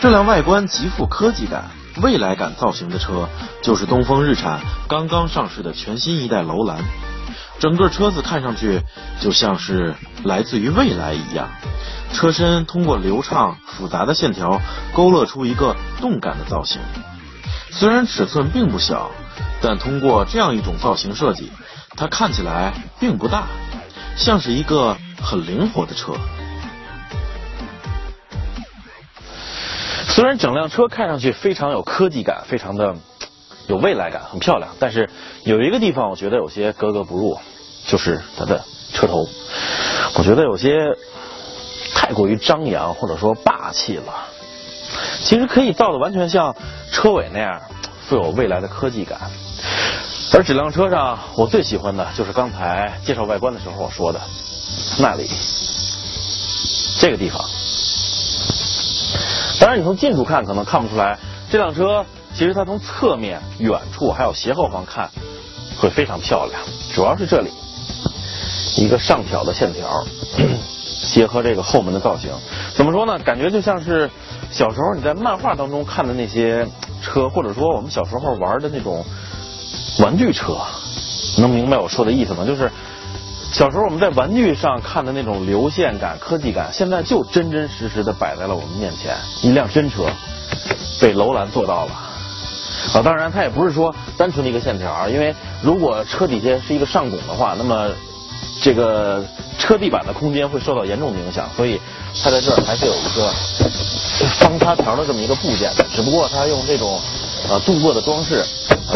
这辆外观极富科技感、未来感造型的车，就是东风日产刚刚上市的全新一代楼兰。整个车子看上去就像是来自于未来一样，车身通过流畅复杂的线条勾勒出一个动感的造型。虽然尺寸并不小，但通过这样一种造型设计，它看起来并不大，像是一个很灵活的车。虽然整辆车看上去非常有科技感，非常的有未来感，很漂亮，但是有一个地方我觉得有些格格不入。就是它的车头，我觉得有些太过于张扬或者说霸气了。其实可以造的完全像车尾那样，富有未来的科技感。而这辆车上，我最喜欢的就是刚才介绍外观的时候我说的那里这个地方。当然，你从近处看可能看不出来，这辆车其实它从侧面、远处还有斜后方看会非常漂亮，主要是这里。一个上挑的线条，结合这个后门的造型，怎么说呢？感觉就像是小时候你在漫画当中看的那些车，或者说我们小时候玩的那种玩具车。能明白我说的意思吗？就是小时候我们在玩具上看的那种流线感、科技感，现在就真真实实的摆在了我们面前。一辆真车被楼兰做到了啊！当然，它也不是说单纯的一个线条，因为如果车底下是一个上拱的话，那么这个车地板的空间会受到严重的影响，所以它在这儿还是有一个方擦条的这么一个部件。只不过它用这种呃镀铬的装饰，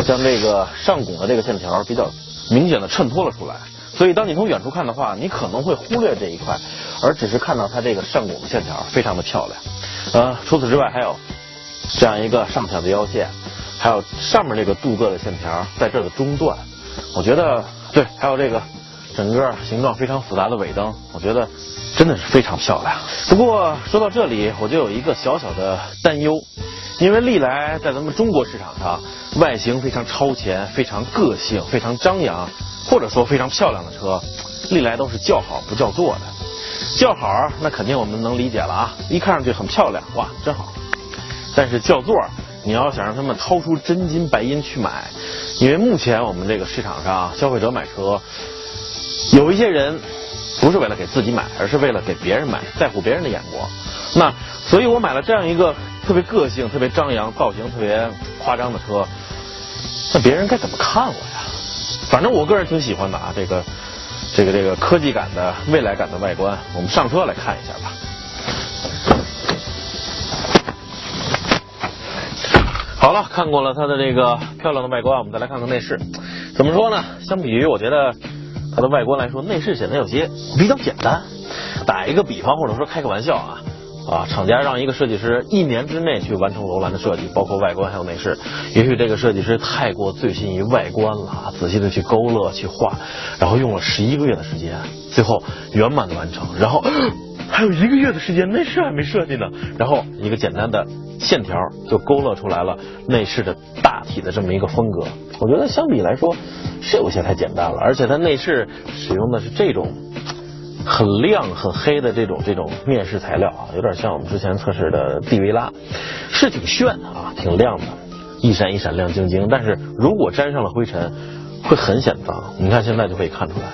将这个上拱的这个线条比较明显的衬托了出来。所以当你从远处看的话，你可能会忽略这一块，而只是看到它这个上拱的线条非常的漂亮。呃，除此之外还有这样一个上挑的腰线，还有上面这个镀铬的线条在这儿的中段，我觉得对，还有这个。整个形状非常复杂的尾灯，我觉得真的是非常漂亮。不过说到这里，我就有一个小小的担忧，因为历来在咱们中国市场上，外形非常超前、非常个性、非常张扬，或者说非常漂亮的车，历来都是叫好不叫座的。叫好那肯定我们能理解了啊，一看上去很漂亮，哇，真好。但是叫座，你要想让他们掏出真金白银去买，因为目前我们这个市场上消费者买车。有一些人不是为了给自己买，而是为了给别人买，在乎别人的眼光。那所以我买了这样一个特别个性、特别张扬、造型特别夸张的车，那别人该怎么看我呀？反正我个人挺喜欢的啊，这个这个这个科技感的、未来感的外观。我们上车来看一下吧。好了，看过了它的这个漂亮的外观，我们再来看看内饰。怎么说呢？相比于我觉得。它的外观来说，内饰显得有些比较简单。打一个比方，或者说开个玩笑啊，啊，厂家让一个设计师一年之内去完成楼兰的设计，包括外观还有内饰。也许这个设计师太过醉心于外观了，仔细的去勾勒、去画，然后用了十一个月的时间，最后圆满的完成。然后还有一个月的时间，内饰还没设计呢。然后一个简单的线条就勾勒出来了内饰的大体的这么一个风格。我觉得相比来说。是有些太简单了，而且它内饰使用的是这种很亮很黑的这种这种面饰材料啊，有点像我们之前测试的蒂维拉，是挺炫的啊，挺亮的，一闪一闪亮晶晶。但是如果沾上了灰尘，会很显脏。你看现在就可以看出来，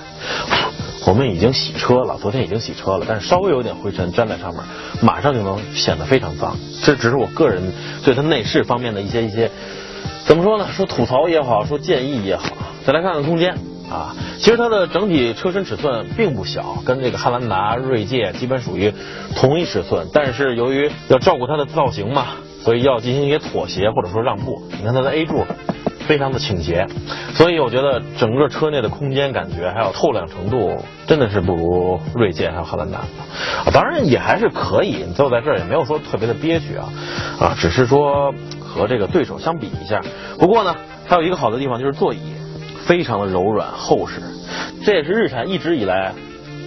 我们已经洗车了，昨天已经洗车了，但是稍微有点灰尘粘在上面，马上就能显得非常脏。这只是我个人对它内饰方面的一些一些，怎么说呢？说吐槽也好，说建议也好。再来看看空间啊，其实它的整体车身尺寸并不小，跟这个汉兰达、锐界基本属于同一尺寸。但是由于要照顾它的造型嘛，所以要进行一些妥协或者说让步。你看它的 A 柱非常的倾斜，所以我觉得整个车内的空间感觉还有透亮程度真的是不如锐界还有汉兰达啊。当然也还是可以，你坐在这儿也没有说特别的憋屈啊啊，只是说和这个对手相比一下。不过呢，它有一个好的地方就是座椅。非常的柔软厚实，这也是日产一直以来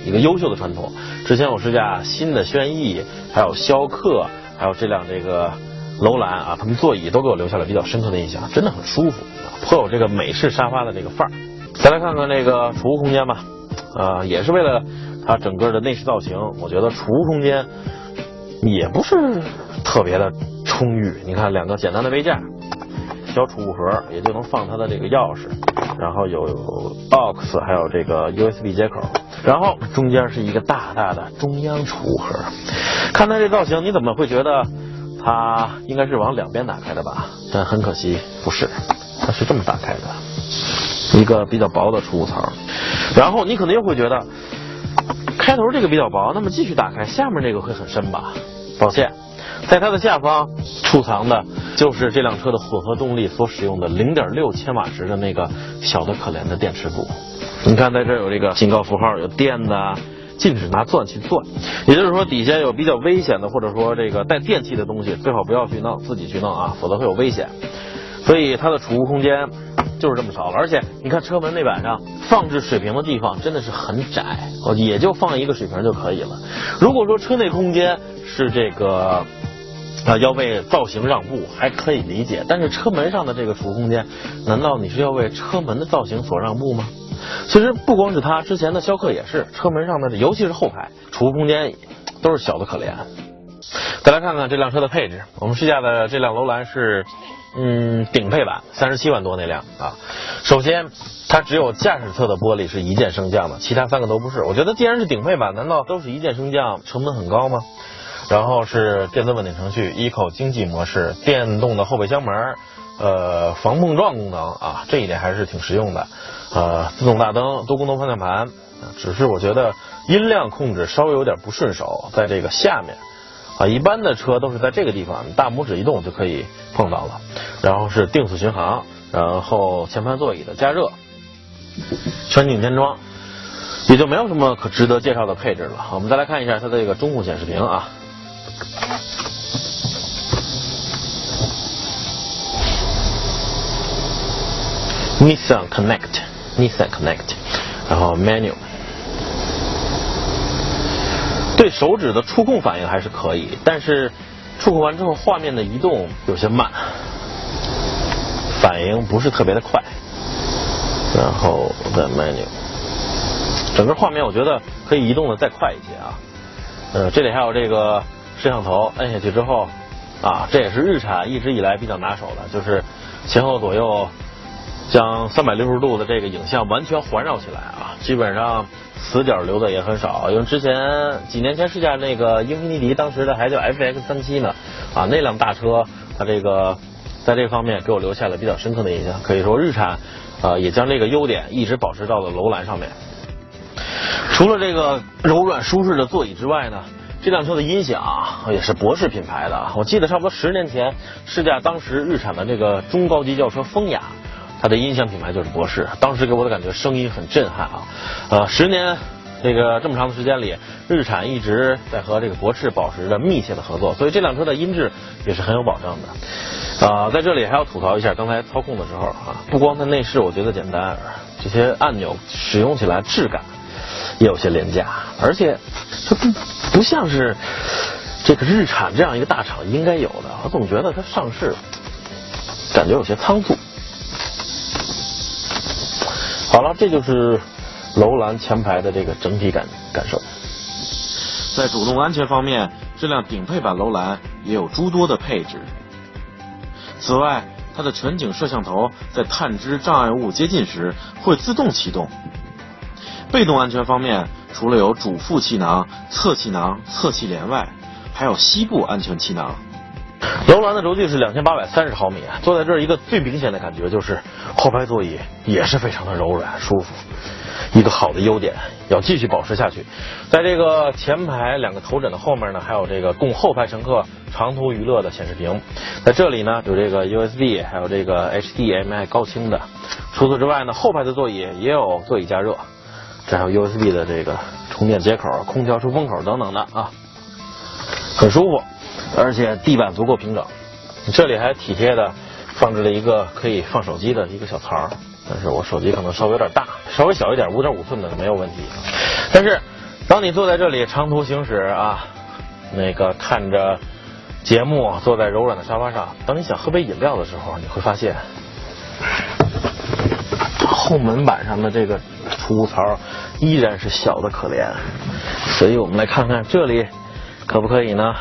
一个优秀的传统。之前我试驾新的轩逸，还有逍客，还有这辆这个楼兰啊，他们座椅都给我留下了比较深刻的印象，真的很舒服，颇有这个美式沙发的这个范儿。再来看看这个储物空间吧，呃，也是为了它整个的内饰造型，我觉得储物空间也不是特别的充裕。你看两个简单的杯架，小储物盒也就能放它的这个钥匙，然后有 aux 还有这个 USB 接口，然后中间是一个大大的中央储物盒。看它这造型，你怎么会觉得它应该是往两边打开的吧？但很可惜不是，它是这么打开的，一个比较薄的储物槽。然后你可能又会觉得。开头这个比较薄，那么继续打开，下面这个会很深吧？抱歉，在它的下方储藏的就是这辆车的混合动力所使用的0.6千瓦时的那个小的可怜的电池组。你看，在这有这个警告符号，有电的，禁止拿钻去钻。也就是说，底下有比较危险的，或者说这个带电器的东西，最好不要去弄，自己去弄啊，否则会有危险。所以它的储物空间。就是这么少了，而且你看车门内板上放置水瓶的地方真的是很窄，也就放一个水瓶就可以了。如果说车内空间是这个啊要为造型让步，还可以理解，但是车门上的这个储物空间，难道你是要为车门的造型所让步吗？其实不光是它，之前的逍客也是，车门上的，尤其是后排储物空间都是小的可怜。再来看看这辆车的配置，我们试驾的这辆楼兰是。嗯，顶配版三十七万多那辆啊，首先它只有驾驶侧的玻璃是一键升降的，其他三个都不是。我觉得既然是顶配版，难道都是一键升降，成本很高吗？然后是电子稳定程序，Eco 经济模式，电动的后备箱门，呃，防碰撞功能啊，这一点还是挺实用的。呃，自动大灯，多功能方向盘，只是我觉得音量控制稍微有点不顺手，在这个下面。啊，一般的车都是在这个地方，大拇指一动就可以碰到了。然后是定速巡航，然后前排座椅的加热，全景天窗，也就没有什么可值得介绍的配置了。我们再来看一下它的这个中控显示屏啊，Nissan Connect，Nissan Connect，然后 Menu。对手指的触控反应还是可以，但是触控完之后画面的移动有些慢，反应不是特别的快。然后再 menu，整个画面我觉得可以移动的再快一些啊。呃，这里还有这个摄像头，摁下去之后啊，这也是日产一直以来比较拿手的，就是前后左右将三百六十度的这个影像完全环绕起来啊，基本上。死角留的也很少，因为之前几年前试驾那个英菲尼迪，当时的还叫 FX 三七呢，啊，那辆大车它这个在这方面给我留下了比较深刻的印象。可以说日产啊也将这个优点一直保持到了楼兰上面。除了这个柔软舒适的座椅之外呢，这辆车的音响也是博士品牌的。我记得差不多十年前试驾当时日产的这个中高级轿车风雅。它的音响品牌就是博士，当时给我的感觉声音很震撼啊！呃，十年这个这么长的时间里，日产一直在和这个博士保持着密切的合作，所以这辆车的音质也是很有保障的。啊，在这里还要吐槽一下刚才操控的时候啊，不光它内饰我觉得简单，这些按钮使用起来质感也有些廉价，而且它不不像是这个日产这样一个大厂应该有的，我总觉得它上市感觉有些仓促。好了，这就是楼兰前排的这个整体感感受。在主动安全方面，这辆顶配版楼兰也有诸多的配置。此外，它的全景摄像头在探知障碍物接近时会自动启动。被动安全方面，除了有主副气囊、侧气囊、侧气帘外，还有膝部安全气囊。楼兰的轴距是两千八百三十毫米，坐在这儿一个最明显的感觉就是后排座椅也是非常的柔软舒服，一个好的优点要继续保持下去。在这个前排两个头枕的后面呢，还有这个供后排乘客长途娱乐的显示屏，在这里呢有这个 USB，还有这个 HDMI 高清的。除此之外呢，后排的座椅也有座椅加热，这还有 USB 的这个充电接口、空调出风口等等的啊，很舒服。而且地板足够平整，这里还体贴的放置了一个可以放手机的一个小槽，但是我手机可能稍微有点大，稍微小一点，五点五寸的没有问题。但是当你坐在这里长途行驶啊，那个看着节目，坐在柔软的沙发上，当你想喝杯饮料的时候，你会发现后门板上的这个储物槽依然是小的可怜。所以我们来看看这里可不可以呢？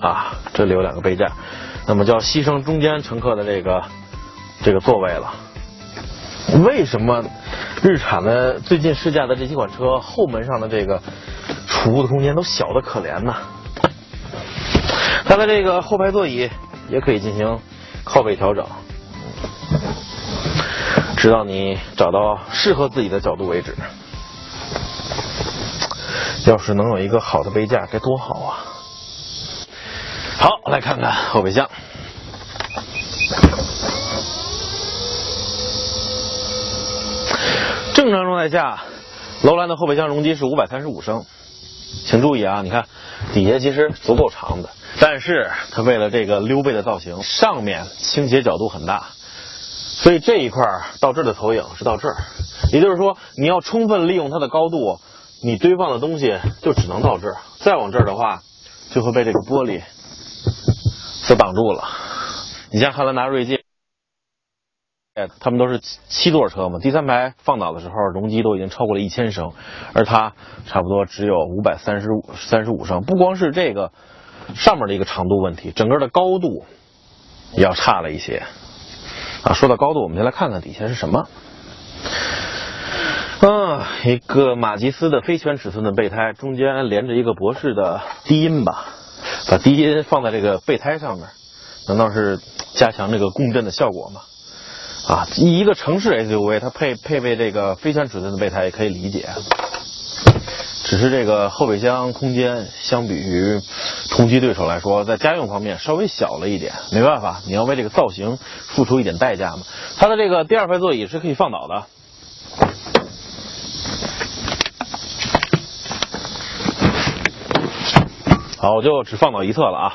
啊，这里有两个杯架，那么就要牺牲中间乘客的这个这个座位了。为什么日产的最近试驾的这几款车后门上的这个储物的空间都小的可怜呢？它的这个后排座椅也可以进行靠背调整，直到你找到适合自己的角度为止。要是能有一个好的杯架，该多好啊！好，来看看后备箱。正常状态下，楼兰的后备箱容积是五百三十五升。请注意啊，你看底下其实足够长的，但是它为了这个溜背的造型，上面倾斜角度很大，所以这一块到这儿的投影是到这儿，也就是说你要充分利用它的高度，你堆放的东西就只能到这儿，再往这儿的话就会被这个玻璃所挡住了。你像汉兰达、锐界。他们都是七座车嘛，第三排放倒的时候容积都已经超过了一千升，而它差不多只有五百三十五三十五升。不光是这个上面的一个长度问题，整个的高度要差了一些啊。说到高度，我们先来看看底下是什么。啊，一个马吉斯的非全尺寸的备胎，中间连着一个博士的低音吧，把低音放在这个备胎上面，难道是加强这个共振的效果吗？啊，一个城市 SUV，它配配备这个非全尺寸的备胎也可以理解，只是这个后备箱空间相比于同级对手来说，在家用方面稍微小了一点。没办法，你要为这个造型付出一点代价嘛。它的这个第二排座椅是可以放倒的，好，我就只放倒一侧了啊，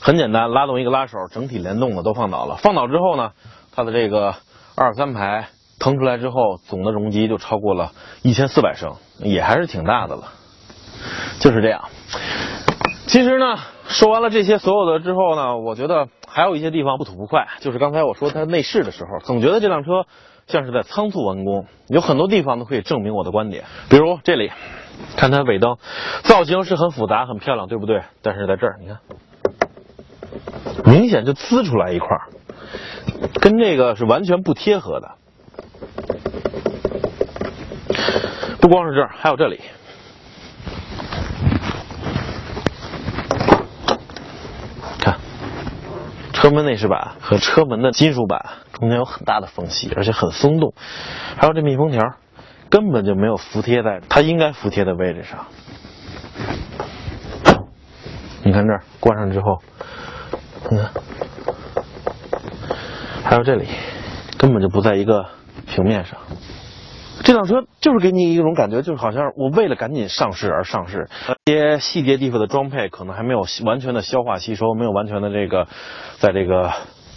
很简单，拉动一个拉手，整体联动的都放倒了。放倒之后呢？它的这个二三排腾出来之后，总的容积就超过了一千四百升，也还是挺大的了。就是这样。其实呢，说完了这些所有的之后呢，我觉得还有一些地方不吐不快。就是刚才我说它内饰的时候，总觉得这辆车像是在仓促完工。有很多地方都可以证明我的观点，比如这里，看它尾灯造型是很复杂、很漂亮，对不对？但是在这儿，你看，明显就呲出来一块。跟这个是完全不贴合的，不光是这儿，还有这里，车门内饰板和车门的金属板中间有很大的缝隙，而且很松动，还有这密封条根本就没有服贴在它应该服贴的位置上。你看这儿关上之后，你看。还有这里，根本就不在一个平面上。这辆车就是给你一种感觉，就是好像我为了赶紧上市而上市。一些细节地方的装配可能还没有完全的消化吸收，没有完全的这个在这个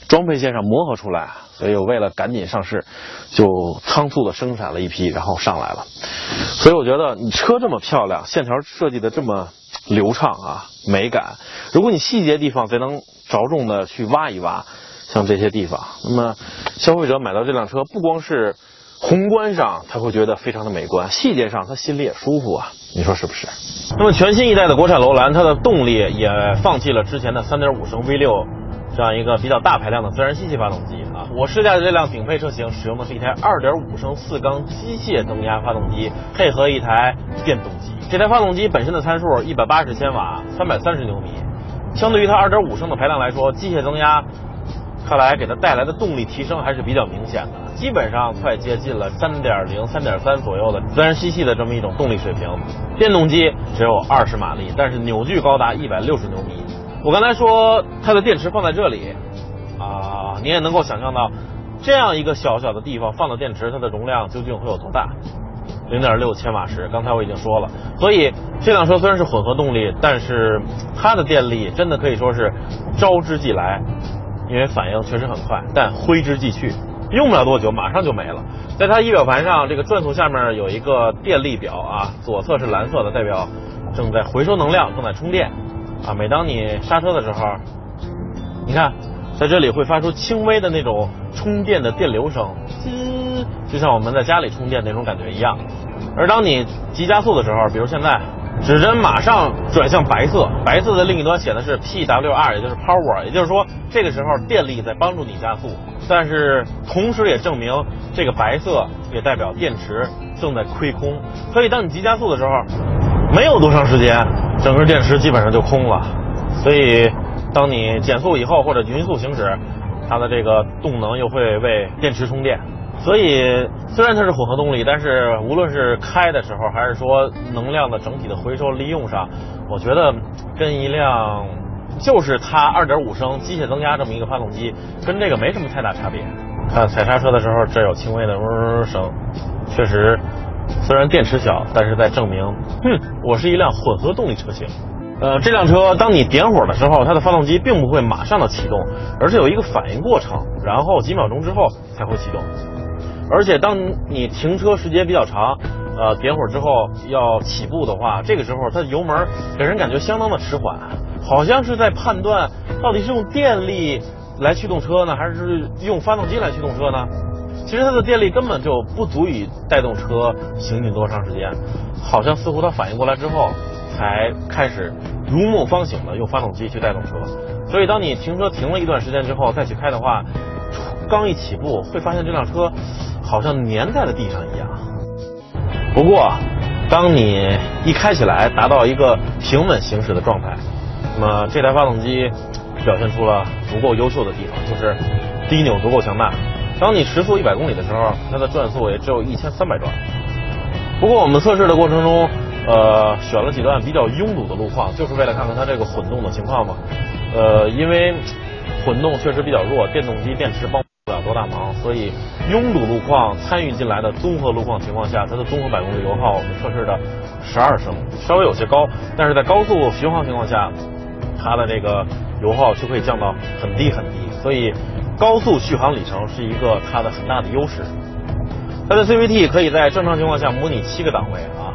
装配线上磨合出来，所以我为了赶紧上市，就仓促的生产了一批，然后上来了。所以我觉得你车这么漂亮，线条设计的这么流畅啊，美感。如果你细节地方再能着重的去挖一挖。像这些地方，那么消费者买到这辆车，不光是宏观上他会觉得非常的美观，细节上他心里也舒服啊，你说是不是？那么全新一代的国产楼兰，它的动力也放弃了之前的3.5升 V6 这样一个比较大排量的自然吸气发动机啊。我试驾的这辆顶配车型使用的是一台2.5升四缸机械增压发动机，配合一台电动机。这台发动机本身的参数180千瓦，330牛米，相对于它2.5升的排量来说，机械增压。看来给它带来的动力提升还是比较明显的，基本上快接近了三点零、三点三左右的自然吸气的这么一种动力水平。电动机只有二十马力，但是扭矩高达一百六十牛米。我刚才说它的电池放在这里啊，你也能够想象到，这样一个小小的地方放的电池，它的容量究竟会有多大？零点六千瓦时，刚才我已经说了。所以这辆车虽然是混合动力，但是它的电力真的可以说是招之即来。因为反应确实很快，但挥之即去，用不了多久，马上就没了。在它仪表盘上，这个转速下面有一个电力表啊，左侧是蓝色的，代表正在回收能量，正在充电啊。每当你刹车的时候，你看在这里会发出轻微的那种充电的电流声，就像我们在家里充电那种感觉一样。而当你急加速的时候，比如现在指针马上转向白色，白色的另一端显的是 PWR，也就是 Power，也就是说这个时候电力在帮助你加速，但是同时也证明这个白色也代表电池正在亏空，所以当你急加速的时候，没有多长时间，整个电池基本上就空了，所以当你减速以后或者匀速行驶，它的这个动能又会为电池充电。所以，虽然它是混合动力，但是无论是开的时候，还是说能量的整体的回收利用上，我觉得跟一辆就是它二点五升机械增压这么一个发动机，跟这个没什么太大差别。看踩刹车的时候，这有轻微的嗡嗡声，确实，虽然电池小，但是在证明，哼，我是一辆混合动力车型。呃，这辆车当你点火的时候，它的发动机并不会马上的启动，而是有一个反应过程，然后几秒钟之后才会启动。而且当你停车时间比较长，呃，点火之后要起步的话，这个时候它的油门给人感觉相当的迟缓，好像是在判断到底是用电力来驱动车呢，还是用发动机来驱动车呢？其实它的电力根本就不足以带动车行进多长时间，好像似乎它反应过来之后才开始如梦方醒的用发动机去带动车。所以当你停车停了一段时间之后再去开的话，刚一起步会发现这辆车。好像粘在了地上一样。不过，当你一开起来，达到一个平稳行驶的状态，那么这台发动机表现出了足够优秀的地方，就是低扭足够强大。当你时速一百公里的时候，它的转速也只有一千三百转。不过我们测试的过程中，呃，选了几段比较拥堵的路况，就是为了看看它这个混动的情况嘛。呃，因为混动确实比较弱，电动机电池帮。不了多大忙，所以拥堵路况参与进来的综合路况情况下，它的综合百公里油耗我们测试的十二升，稍微有些高，但是在高速巡航情况下，它的这个油耗就可以降到很低很低，所以高速续航里程是一个它的很大的优势。它的 CVT 可以在正常情况下模拟七个档位啊，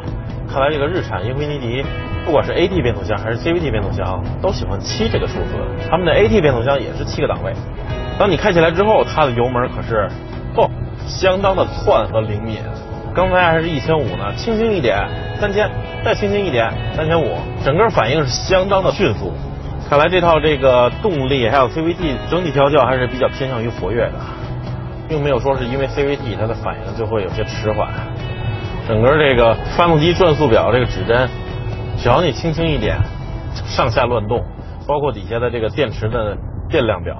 看来这个日产英菲尼迪不管是 AT 变速箱还是 CVT 变速箱都喜欢七这个数字，他们的 AT 变速箱也是七个档位。当你开起来之后，它的油门可是，哦，相当的窜和灵敏。刚才还是一千五呢，轻轻一点三千，再轻轻一点三千五，整个反应是相当的迅速。看来这套这个动力还有 CVT 整体调教还是比较偏向于活跃的，并没有说是因为 CVT 它的反应就会有些迟缓。整个这个发动机转速表这个指针，只要你轻轻一点，上下乱动，包括底下的这个电池的电量表。